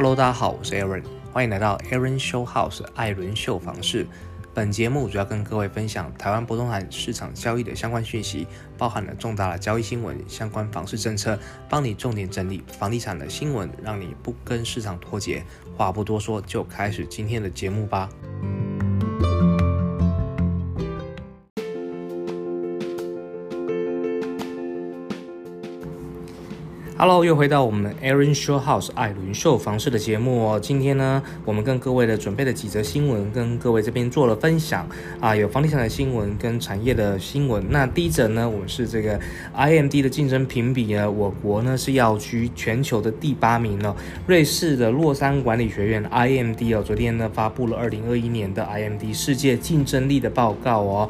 Hello，大家好，我是 Aaron，欢迎来到 Aaron Show House 艾伦秀房事。本节目主要跟各位分享台湾不动产市场交易的相关讯息，包含了重大的交易新闻、相关房市政策，帮你重点整理房地产的新闻，让你不跟市场脱节。话不多说，就开始今天的节目吧。Hello，又回到我们 Aaron Show House 艾伦秀房市的节目哦。今天呢，我们跟各位的准备了几则新闻，跟各位这边做了分享啊，有房地产的新闻跟产业的新闻。那第一则呢，我们是这个 IMD 的竞争评比呢，我国呢是要居全球的第八名哦。瑞士的洛杉管理学院 IMD 哦，昨天呢发布了二零二一年的 IMD 世界竞争力的报告哦。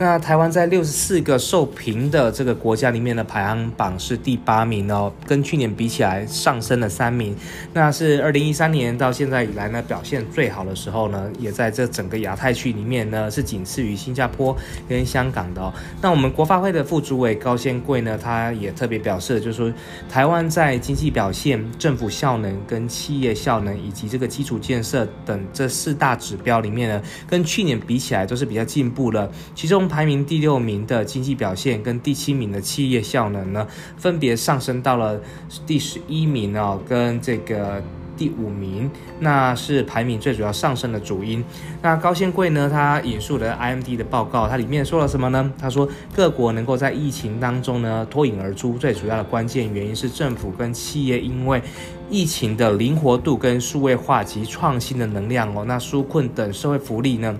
那台湾在六十四个受评的这个国家里面的排行榜是第八名哦，跟去年比起来上升了三名。那是二零一三年到现在以来呢表现最好的时候呢，也在这整个亚太区里面呢是仅次于新加坡跟香港的哦。那我们国发会的副主委高先贵呢，他也特别表示，就是说台湾在经济表现、政府效能跟企业效能以及这个基础建设等这四大指标里面呢，跟去年比起来都是比较进步了。其中排名第六名的经济表现跟第七名的企业效能呢，分别上升到了第十一名哦，跟这个第五名，那是排名最主要上升的主因。那高先贵呢，他引述的 IMD 的报告，它里面说了什么呢？他说各国能够在疫情当中呢脱颖而出，最主要的关键原因是政府跟企业因为疫情的灵活度跟数位化及创新的能量哦，那纾困等社会福利呢。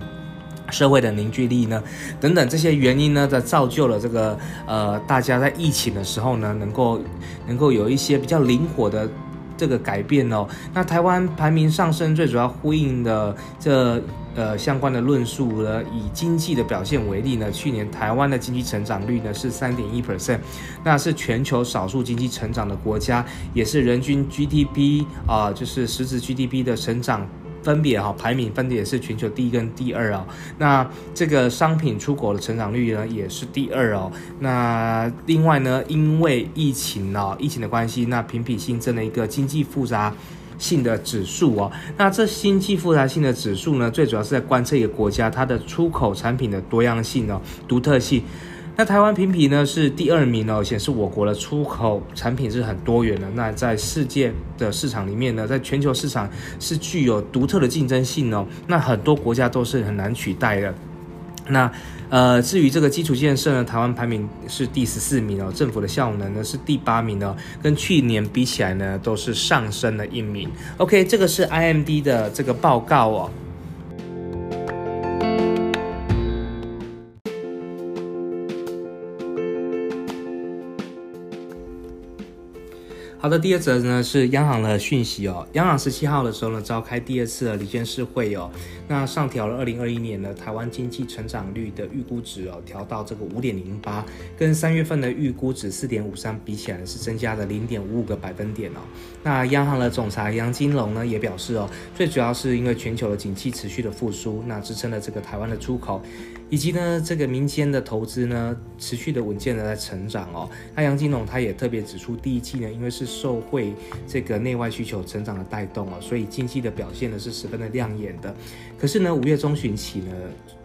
社会的凝聚力呢，等等这些原因呢，在造就了这个呃，大家在疫情的时候呢，能够能够有一些比较灵活的这个改变哦。那台湾排名上升，最主要呼应的这呃相关的论述呢，以经济的表现为例呢，去年台湾的经济成长率呢是三点一 percent，那是全球少数经济成长的国家，也是人均 GDP 啊，就是实质 GDP 的成长。分别哈排名分别也是全球第一跟第二哦。那这个商品出口的成长率呢也是第二哦。那另外呢，因为疫情哦，疫情的关系，那评比新增了一个经济复杂性的指数哦。那这经济复杂性的指数呢，最主要是在观测一个国家它的出口产品的多样性哦、独特性。那台湾评比呢是第二名哦，显示我国的出口产品是很多元的。那在世界的市场里面呢，在全球市场是具有独特的竞争性哦。那很多国家都是很难取代的。那呃，至于这个基础建设呢，台湾排名是第十四名哦，政府的效能呢是第八名哦，跟去年比起来呢都是上升了一名。OK，这个是 IMD 的这个报告哦。好的，第二则呢是央行的讯息哦。央行十七号的时候呢，召开第二次的理监事会哦，那上调了二零二一年的台湾经济成长率的预估值哦，调到这个五点零八，跟三月份的预估值四点五三比起来是增加了零点五五个百分点哦。那央行的总裁杨金龙呢也表示哦，最主要是因为全球的景气持续的复苏，那支撑了这个台湾的出口。以及呢，这个民间的投资呢，持续的稳健的在成长哦。那杨金龙他也特别指出，第一季呢，因为是受惠这个内外需求成长的带动哦，所以经济的表现呢是十分的亮眼的。可是呢，五月中旬起呢，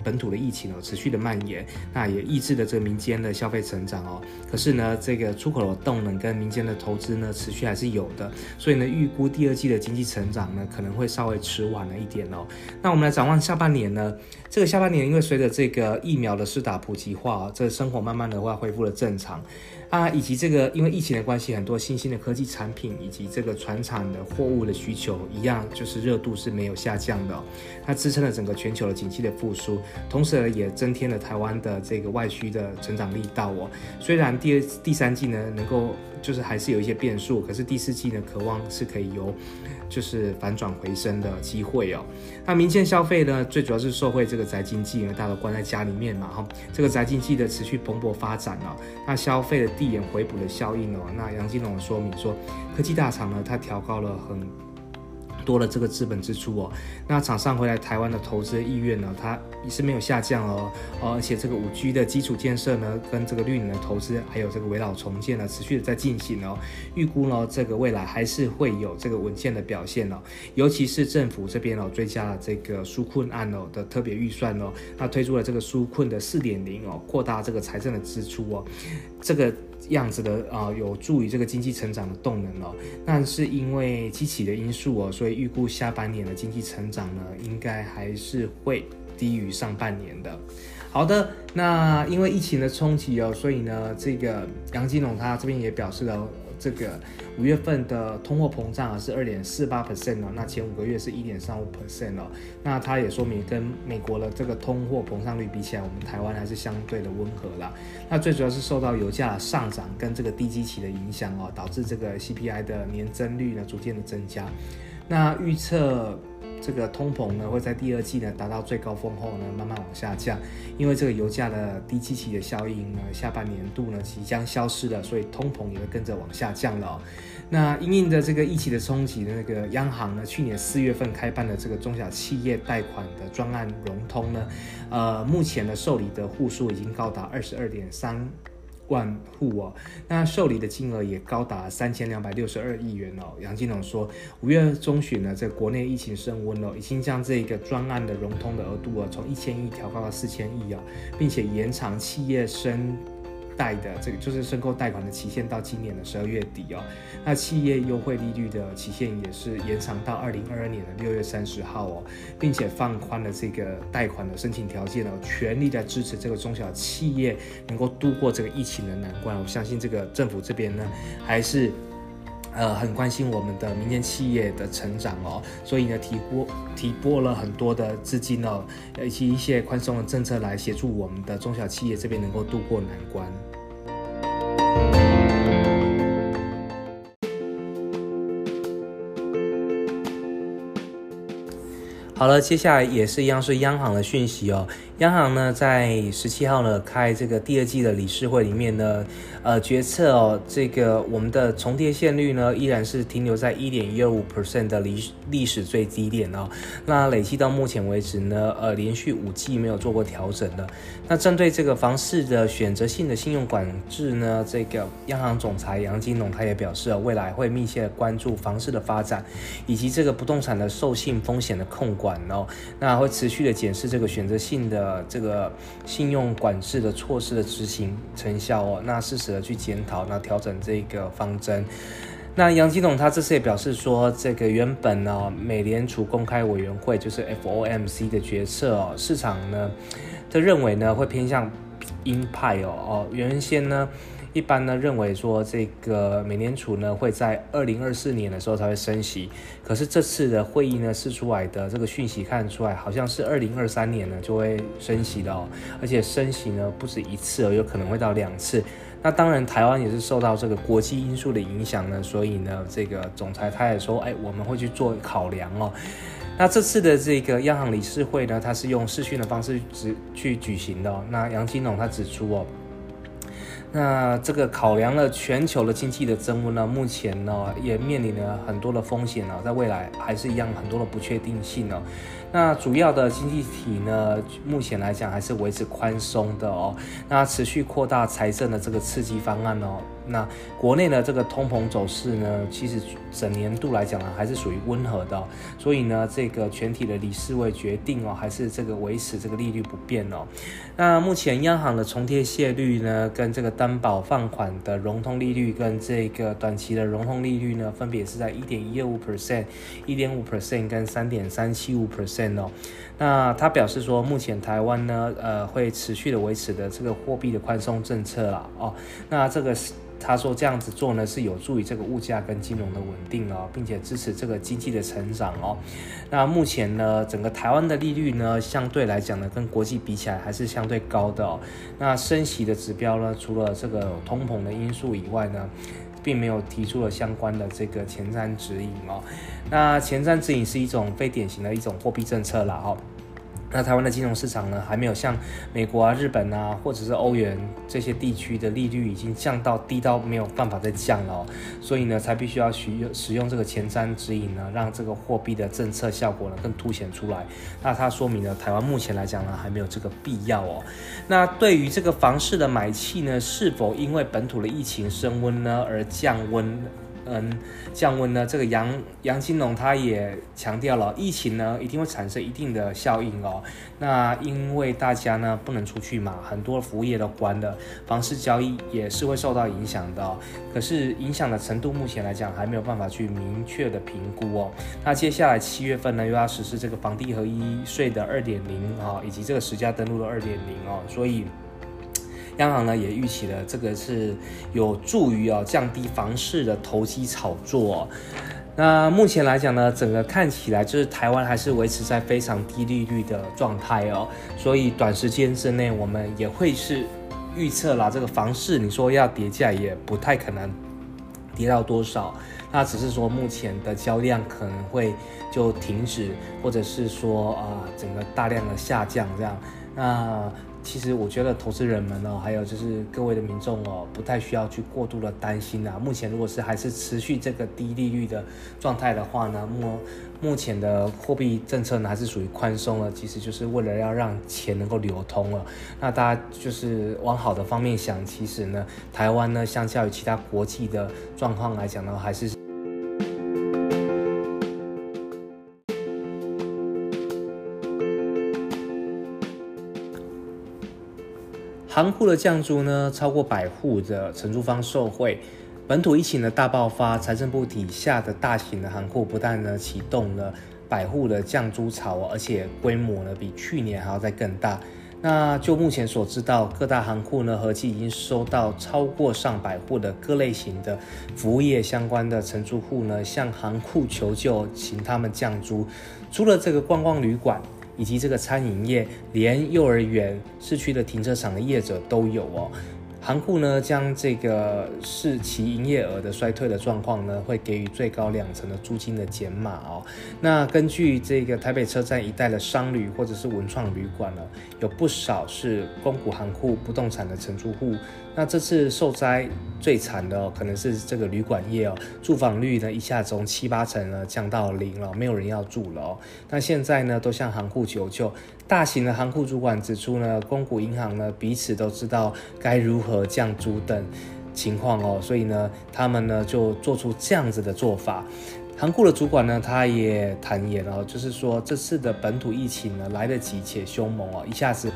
本土的疫情哦持续的蔓延，那也抑制了这个民间的消费成长哦。可是呢，这个出口的动能跟民间的投资呢，持续还是有的。所以呢，预估第二季的经济成长呢，可能会稍微迟晚了一点哦。那我们来展望下半年呢？这个下半年，因为随着这个疫苗的施打普及化，这生活慢慢的话恢复了正常。啊，以及这个因为疫情的关系，很多新兴的科技产品以及这个船厂的货物的需求一样，就是热度是没有下降的，它支撑了整个全球的景气的复苏，同时呢也增添了台湾的这个外需的成长力道哦。虽然第二、第三季呢能够就是还是有一些变数，可是第四季呢渴望是可以由就是反转回升的机会哦。那民间消费呢，最主要是受惠这个宅经济，因为大家都关在家里面嘛哈，这个宅经济的持续蓬勃发展哦，那消费的递延回补的效应哦，那杨金龙说明说，科技大厂呢，它调高了很多了这个资本支出哦，那厂商回来台湾的投资意愿呢，它也是没有下降哦，而且这个五 G 的基础建设呢，跟这个绿能的投资，还有这个围绕重建呢，持续的在进行哦，预估呢，这个未来还是会有这个稳健的表现哦，尤其是政府这边哦，追加了这个纾困案哦的特别预算哦，那推出了这个纾困的四点零哦，扩大这个财政的支出哦，这个。样子的啊，有助于这个经济成长的动能哦。那是因为机器的因素哦，所以预估下半年的经济成长呢，应该还是会低于上半年的。好的，那因为疫情的冲击哦，所以呢，这个杨金龙他这边也表示了。这个五月份的通货膨胀啊是二点四八 percent 哦，那前五个月是一点三五 percent 哦，那它也说明跟美国的这个通货膨胀率比起来，我们台湾还是相对的温和啦。那最主要是受到油价上涨跟这个低基期的影响哦，导致这个 CPI 的年增率呢逐渐的增加。那预测。这个通膨呢会在第二季呢达到最高峰后呢慢慢往下降，因为这个油价的低基期的效应呢下半年度呢即将消失了，所以通膨也会跟着往下降了。那因应的这个疫情的冲击的那个央行呢去年四月份开办的这个中小企业贷款的专案融通呢，呃目前的受理的户数已经高达二十二点三。万户哦，那受理的金额也高达三千两百六十二亿元哦。杨金龙说，五月中旬呢，在国内疫情升温了，已经将这个专案的融通的额度啊，从一千亿调高到四千亿啊，并且延长企业生。贷的这个就是申购贷款的期限到今年的十二月底哦，那企业优惠利率的期限也是延长到二零二二年的六月三十号哦，并且放宽了这个贷款的申请条件哦，全力的支持这个中小企业能够度过这个疫情的难关。我相信这个政府这边呢，还是。呃，很关心我们的民间企业的成长哦，所以呢，提拨提拨了很多的资金哦，以及一些宽松的政策来协助我们的中小企业这边能够度过难关。好了，接下来也是一样是央行的讯息哦。央行呢，在十七号呢开这个第二季的理事会里面呢，呃，决策哦，这个我们的重叠线率呢依然是停留在一点一二五 percent 的历历史最低点哦。那累计到目前为止呢，呃，连续五季没有做过调整的。那针对这个房市的选择性的信用管制呢，这个央行总裁杨金龙他也表示啊，未来会密切的关注房市的发展，以及这个不动产的授信风险的控管哦。那会持续的检视这个选择性的。呃，这个信用管制的措施的执行成效哦，那适时的去检讨，那调整这个方针。那杨基董他这次也表示说，这个原本呢，美联储公开委员会就是 FOMC 的决策哦，市场呢，他认为呢会偏向鹰派哦哦，原先呢。一般呢认为说这个美联储呢会在二零二四年的时候才会升息，可是这次的会议呢试出来的这个讯息看出来好像是二零二三年呢就会升息的哦，而且升息呢不止一次哦，有可能会到两次。那当然台湾也是受到这个国际因素的影响呢，所以呢这个总裁他也说，哎，我们会去做考量哦。那这次的这个央行理事会呢，它是用视讯的方式指去举行的。那杨金龙他指出哦。那这个考量了全球的经济的增温呢，目前呢也面临了很多的风险呢，在未来还是一样很多的不确定性呢。那主要的经济体呢，目前来讲还是维持宽松的哦。那持续扩大财政的这个刺激方案哦。那国内的这个通膨走势呢，其实整年度来讲呢，还是属于温和的。所以呢，这个全体的理事会决定哦，还是这个维持这个利率不变哦。那目前央行的重贴现率呢，跟这个担保放款的融通利率跟这个短期的融通利率呢，分别是在一点一二五 percent、一点五 percent 跟三点三七五 percent。哦，那他表示说，目前台湾呢，呃，会持续的维持的这个货币的宽松政策啦，哦，那这个是他说这样子做呢，是有助于这个物价跟金融的稳定哦，并且支持这个经济的成长哦。那目前呢，整个台湾的利率呢，相对来讲呢，跟国际比起来还是相对高的哦。那升息的指标呢，除了这个通膨的因素以外呢。并没有提出了相关的这个前瞻指引哦。那前瞻指引是一种非典型的一种货币政策了哈。那台湾的金融市场呢，还没有像美国啊、日本啊，或者是欧元这些地区的利率已经降到低到没有办法再降了，哦，所以呢，才必须要使用使用这个前瞻指引呢，让这个货币的政策效果呢更凸显出来。那它说明了台湾目前来讲呢，还没有这个必要哦。那对于这个房市的买气呢，是否因为本土的疫情升温呢而降温？嗯，降温呢？这个杨杨金龙他也强调了，疫情呢一定会产生一定的效应哦。那因为大家呢不能出去嘛，很多服务业都关了，房市交易也是会受到影响的。可是影响的程度目前来讲还没有办法去明确的评估哦。那接下来七月份呢又要实施这个房地合一税的二点零啊，以及这个实价登录的二点零哦，所以。央行呢也预期了，这个是有助于哦降低房市的投机炒作。那目前来讲呢，整个看起来就是台湾还是维持在非常低利率的状态哦，所以短时间之内我们也会是预测啦，这个房市你说要跌价也不太可能跌到多少，那只是说目前的交量可能会就停止，或者是说啊整个大量的下降这样，那。其实我觉得投资人们哦，还有就是各位的民众哦，不太需要去过度的担心啊。目前如果是还是持续这个低利率的状态的话呢，目目前的货币政策呢还是属于宽松了，其实就是为了要让钱能够流通了。那大家就是往好的方面想，其实呢，台湾呢相较于其他国际的状况来讲呢，还是。行库的降租呢，超过百户的承租方受惠。本土疫情的大爆发，财政部底下的大型的行库不但呢启动了百户的降租潮，而且规模呢比去年还要再更大。那就目前所知道，各大行库呢合计已经收到超过上百户的各类型的服务业相关的承租户呢向行库求救，请他们降租。除了这个观光旅馆。以及这个餐饮业，连幼儿园、市区的停车场的业者都有哦。行库呢，将这个视其营业额的衰退的状况呢，会给予最高两成的租金的减码哦。那根据这个台北车站一带的商旅或者是文创旅馆呢，有不少是公股行库不动产的承租户。那这次受灾最惨的哦，可能是这个旅馆业哦，住房率呢一下从七八成呢降到零了，没有人要住了哦。那现在呢，都向行库求救。大型的行库主管指出呢，公股银行呢彼此都知道该如何降租等情况哦，所以呢，他们呢就做出这样子的做法。行库的主管呢，他也坦言哦，就是说这次的本土疫情呢来得急且凶猛哦，一下子。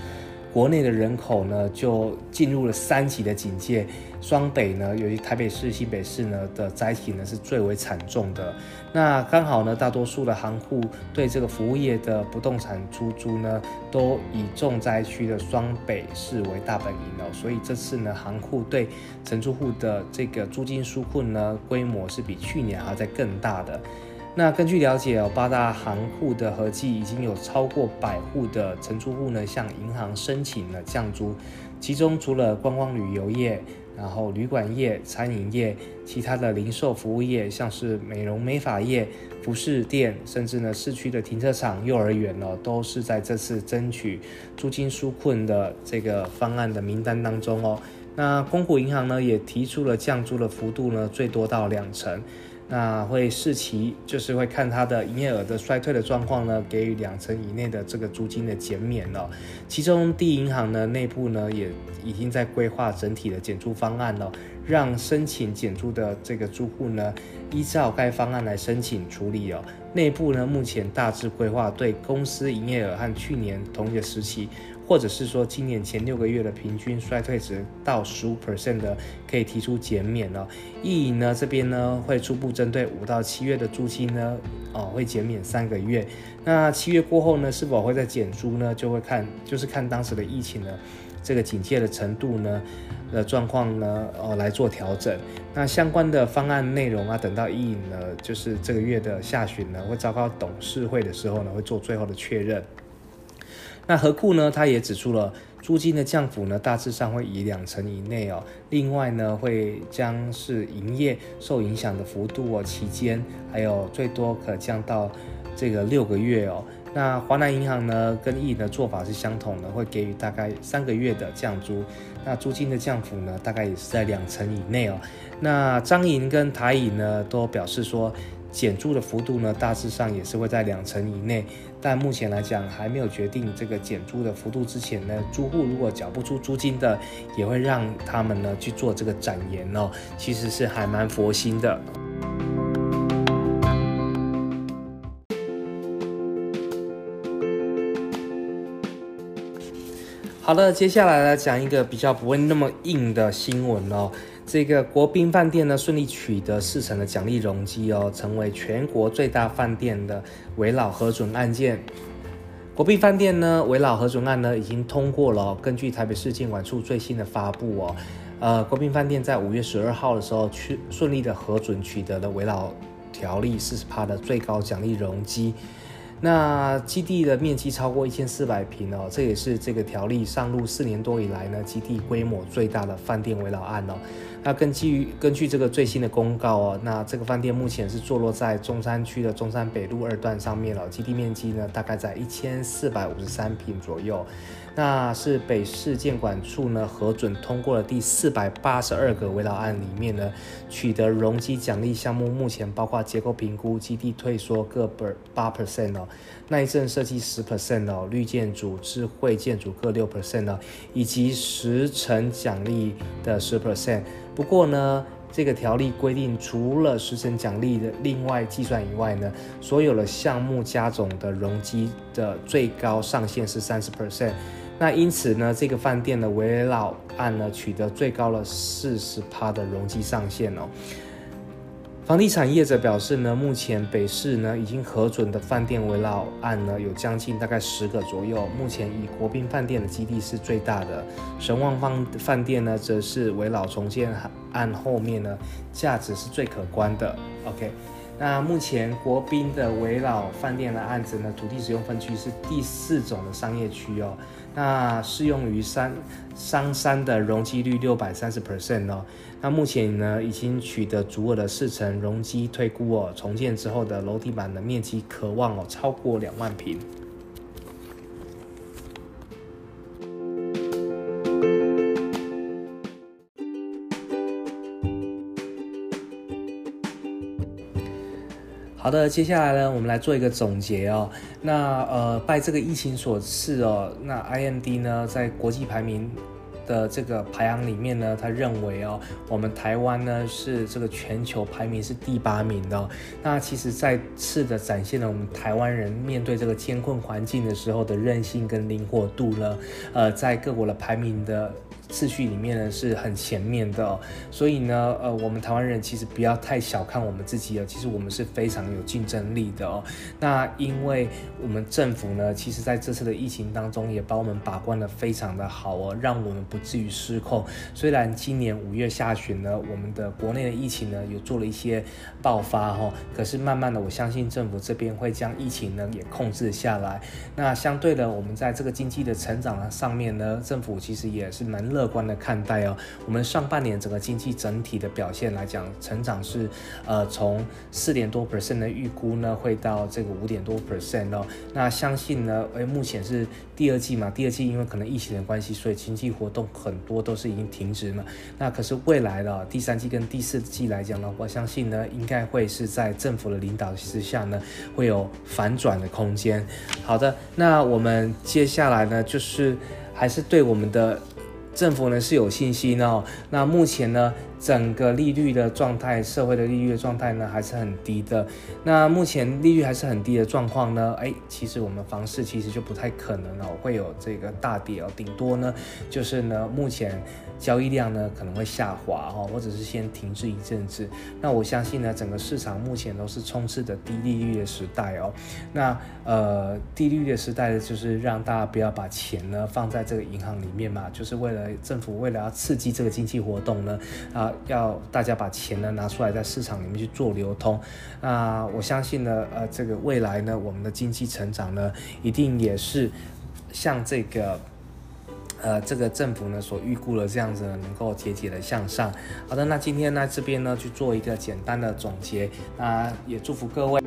国内的人口呢，就进入了三级的警戒。双北呢，由于台北市、新北市呢的灾情呢是最为惨重的。那刚好呢，大多数的行户对这个服务业的不动产出租呢，都以重灾区的双北市为大本营哦。所以这次呢，行户对承租户的这个租金纾困呢，规模是比去年还要再更大的。那根据了解哦，八大行户的合计已经有超过百户的承租户呢，向银行申请了降租。其中除了观光旅游业，然后旅馆业、餐饮业，其他的零售服务业，像是美容美发业、服饰店，甚至呢市区的停车场、幼儿园呢，都是在这次争取租金纾困的这个方案的名单当中哦。那公股银行呢，也提出了降租的幅度呢，最多到两成。那会视其就是会看它的营业额的衰退的状况呢，给予两成以内的这个租金的减免了。其中地银行呢内部呢也已经在规划整体的减租方案了，让申请减租的这个租户呢依照该方案来申请处理哦。内部呢目前大致规划对公司营业额和去年同一个时期。或者是说，今年前六个月的平均衰退值到十五 percent 的，可以提出减免了。意银呢这边呢会初步针对五到七月的租金呢，哦会减免三个月。那七月过后呢，是否会再减租呢？就会看，就是看当时的疫情呢，这个警戒的程度呢的状况呢，哦来做调整。那相关的方案内容啊，等到意银呢，就是这个月的下旬呢，会召开董事会的时候呢，会做最后的确认。那何库呢？他也指出了租金的降幅呢，大致上会以两成以内哦。另外呢，会将是营业受影响的幅度哦，期间还有最多可降到这个六个月哦。那华南银行呢，跟易的做法是相同的，会给予大概三个月的降租。那租金的降幅呢，大概也是在两成以内哦。那张银跟台银呢，都表示说减租的幅度呢，大致上也是会在两成以内。但目前来讲，还没有决定这个减租的幅度之前呢，租户如果缴不出租金的，也会让他们呢去做这个展延哦。其实是还蛮佛心的。好了，接下来来讲一个比较不会那么硬的新闻哦。这个国宾饭店呢顺利取得四成的奖励容积哦，成为全国最大饭店的围老核准案件。国宾饭店呢围老核准案呢已经通过了。根据台北市监管处最新的发布哦，呃，国宾饭店在五月十二号的时候去顺利的核准取得了围老条例四十趴的最高奖励容积。那基地的面积超过一千四百平哦，这也是这个条例上路四年多以来呢，基地规模最大的饭店围绕案哦。那根据根据这个最新的公告哦，那这个饭店目前是坐落在中山区的中山北路二段上面了，基地面积呢大概在一千四百五十三平左右。那是北市建管处呢核准通过了第四百八十二个围绕案里面呢，取得容积奖励项目，目前包括结构评估、基地退缩各八 percent 哦，耐震设计十 percent 哦，绿建筑、智慧建筑各六 percent 哦，以及十成奖励的十 percent。不过呢，这个条例规定，除了十成奖励的另外计算以外呢，所有的项目加总的容积的最高上限是三十 percent。那因此呢，这个饭店的围绕案呢，取得最高了四十趴的容积上限哦。房地产业者表示呢，目前北市呢已经核准的饭店围绕案呢，有将近大概十个左右。目前以国宾饭店的基地是最大的，神旺方饭店呢，则是围绕重建案后面呢，价值是最可观的。OK。那目前国宾的围绕饭店的案子呢，土地使用分区是第四种的商业区哦。那适用于三商三的容积率六百三十 percent 哦。那目前呢，已经取得足额的四层容积推估哦，重建之后的楼地板的面积可望哦超过两万平。好的，接下来呢，我们来做一个总结哦。那呃，拜这个疫情所赐哦，那 IMD 呢，在国际排名的这个排行里面呢，他认为哦，我们台湾呢是这个全球排名是第八名的。那其实再次的展现了我们台湾人面对这个艰困环境的时候的韧性跟灵活度呢，呃，在各国的排名的。次序里面呢是很前面的，所以呢，呃，我们台湾人其实不要太小看我们自己哦，其实我们是非常有竞争力的哦。那因为我们政府呢，其实在这次的疫情当中也把我们把关的非常的好哦，让我们不至于失控。虽然今年五月下旬呢，我们的国内的疫情呢有做了一些爆发哈，可是慢慢的，我相信政府这边会将疫情呢也控制下来。那相对的，我们在这个经济的成长上面呢，政府其实也是蛮乐。乐观的看待哦，我们上半年整个经济整体的表现来讲，成长是呃从四点多 percent 的预估呢，会到这个五点多 percent 哦。那相信呢，诶，目前是第二季嘛，第二季因为可能疫情的关系，所以经济活动很多都是已经停止了。那可是未来的第三季跟第四季来讲呢，我相信呢，应该会是在政府的领导之下呢，会有反转的空间。好的，那我们接下来呢，就是还是对我们的。政府呢是有信心哦，那目前呢整个利率的状态，社会的利率的状态呢还是很低的。那目前利率还是很低的状况呢，哎，其实我们房市其实就不太可能哦会有这个大跌哦，顶多呢就是呢目前。交易量呢可能会下滑哦，或者是先停滞一阵子。那我相信呢，整个市场目前都是充斥着低利率的时代哦。那呃，低利率的时代呢，就是让大家不要把钱呢放在这个银行里面嘛，就是为了政府为了要刺激这个经济活动呢，啊，要大家把钱呢拿出来在市场里面去做流通。那我相信呢，呃，这个未来呢，我们的经济成长呢，一定也是像这个。呃，这个政府呢所预估的这样子呢能够节节的向上。好的，那今天呢这边呢去做一个简单的总结，那也祝福各位。